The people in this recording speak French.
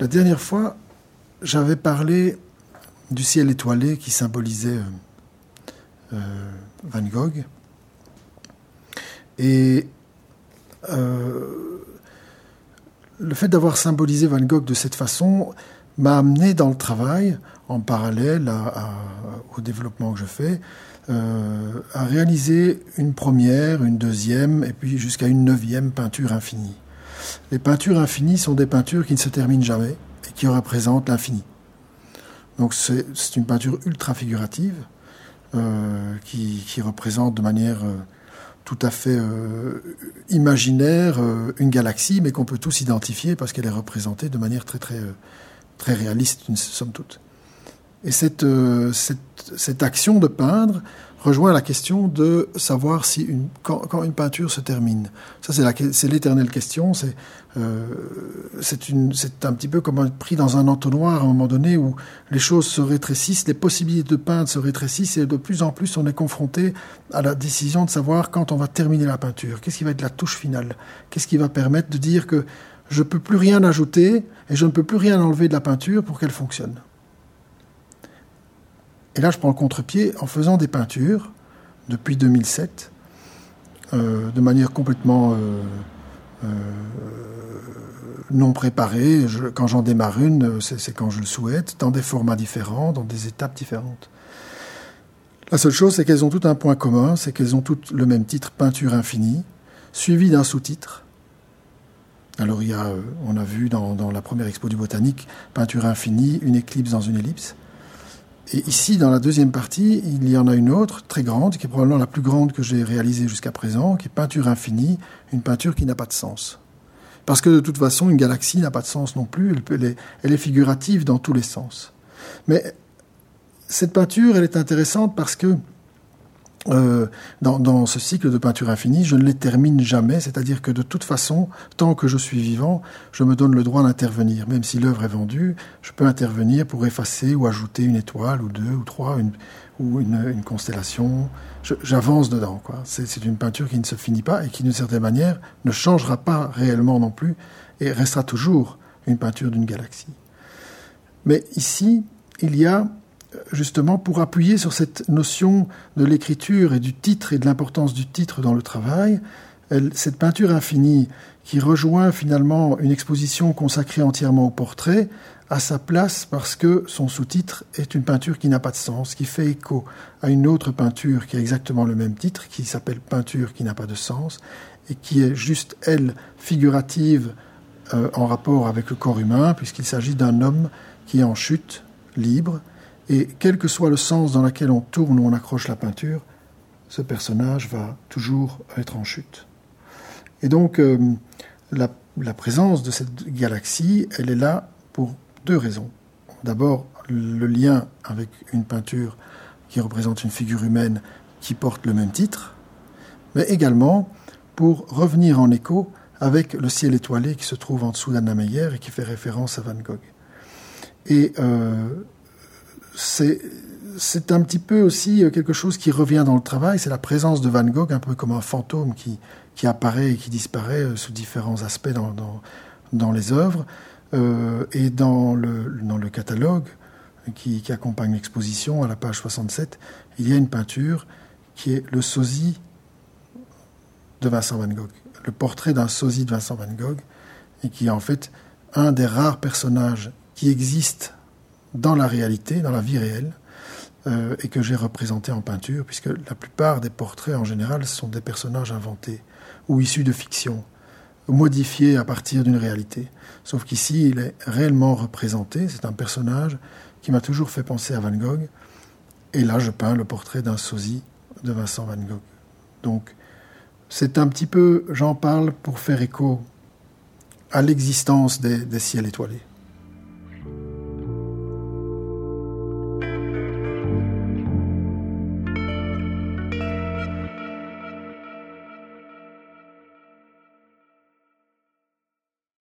La dernière fois, j'avais parlé du ciel étoilé qui symbolisait euh, euh, Van Gogh. Et euh, le fait d'avoir symbolisé Van Gogh de cette façon m'a amené dans le travail, en parallèle au développement que je fais, à réaliser une première, une deuxième, et puis jusqu'à une neuvième peinture infinie. Les peintures infinies sont des peintures qui ne se terminent jamais et qui représentent l'infini. Donc c'est une peinture ultra figurative euh, qui, représente de manière euh, tout à fait euh, imaginaire une galaxie, mais qu'on peut tous identifier parce qu'elle est représentée de manière très très très réaliste, somme toute. Et cette action de peindre rejoint la question de savoir si quand, une peinture se termine. Ça, c'est l'éternelle question. C'est euh, c'est un petit peu comme être pris dans un entonnoir à un moment donné où les choses se rétrécissent, les possibilités de peindre se rétrécissent et de plus en plus on est confronté à la décision de savoir quand on va terminer la peinture. Qu'est-ce qui va être la touche finale? Qu'est-ce qui va permettre de dire que je ne peux plus rien ajouter et je ne peux plus rien enlever de la peinture pour qu'elle fonctionne? Et là, je prends le contre-pied en faisant des peintures depuis 2007, euh, de manière complètement euh, euh, non préparée. quand j'en démarre une, c'est quand je le souhaite, dans des formats différents, dans des étapes différentes. La seule chose, c'est qu'elles ont tout un point commun, c'est qu'elles ont toutes le même titre, Peinture infinie, suivi d'un sous-titre. Alors il y a, on a vu dans, dans la première expo du botanique, Peinture infinie, une éclipse dans une ellipse. Et ici, dans la deuxième partie, il y en a une autre, très grande, qui est probablement la plus grande que j'ai réalisée jusqu'à présent, qui est Peinture infinie, une peinture qui n'a pas de sens. Parce que de toute façon, une galaxie n'a pas de sens non plus, elle, est, figurative dans tous les sens. Mais cette peinture, elle est intéressante parce que euh, dans, ce cycle de peinture infinie, je ne les termine jamais, c'est-à-dire que de toute façon, tant que je suis vivant, je me donne le droit d'intervenir. Même si l'œuvre est vendue, je peux intervenir pour effacer ou ajouter une étoile ou deux ou trois ou une, constellation. J'avance dedans. C'est une peinture qui ne se finit pas et qui, d'une certaine manière, ne changera pas réellement non plus et restera toujours une peinture d'une galaxie. Mais ici, il y a justement pour appuyer sur cette notion de l'écriture et du titre et de l'importance du titre dans le travail, cette peinture infinie qui rejoint finalement une exposition consacrée entièrement au portrait a sa place parce que son sous-titre est une peinture qui n'a pas de sens, qui fait écho à une autre peinture qui a exactement le même titre, qui s'appelle Peinture qui n'a pas de sens, et qui est juste, elle, figurative euh, en rapport avec le corps humain, puisqu'il s'agit d'un homme qui est en chute, libre, et quel que soit le sens dans lequel on tourne ou on accroche la peinture, ce personnage va toujours être en chute. Et donc, euh, la, présence de cette galaxie, elle est là pour deux raisons. D'abord, le lien avec une peinture qui représente une figure humaine qui porte le même titre, mais également pour revenir en écho avec le ciel étoilé qui se trouve en dessous d'Anna Meyer et qui fait référence à Van Gogh. Et euh, c'est un petit peu aussi euh, quelque chose qui revient dans le travail, c'est la présence de Van Gogh, un peu comme un fantôme qui, qui apparaît et qui disparaît euh, sous différents aspects dans, dans, les œuvres. Euh, et dans le, dans le catalogue qui, qui accompagne l'exposition, à la page 67, il y a une peinture qui est le sosie de Vincent Van Gogh, le portrait d'un sosie de Vincent Van Gogh, et qui est en fait un des rares personnages qui existent dans la réalité, dans la vie réelle, euh, et que j'ai représenté en peinture, puisque la plupart des portraits en général sont des personnages inventés ou issus de fiction, modifiés à partir d'une réalité. Sauf qu'ici, il est réellement représenté, c'est un personnage qui m'a toujours fait penser à Van Gogh, et là je peins le portrait d'un sosie de Vincent Van Gogh. Donc c'est un petit peu, j'en parle pour faire écho à l'existence des ciels étoilés.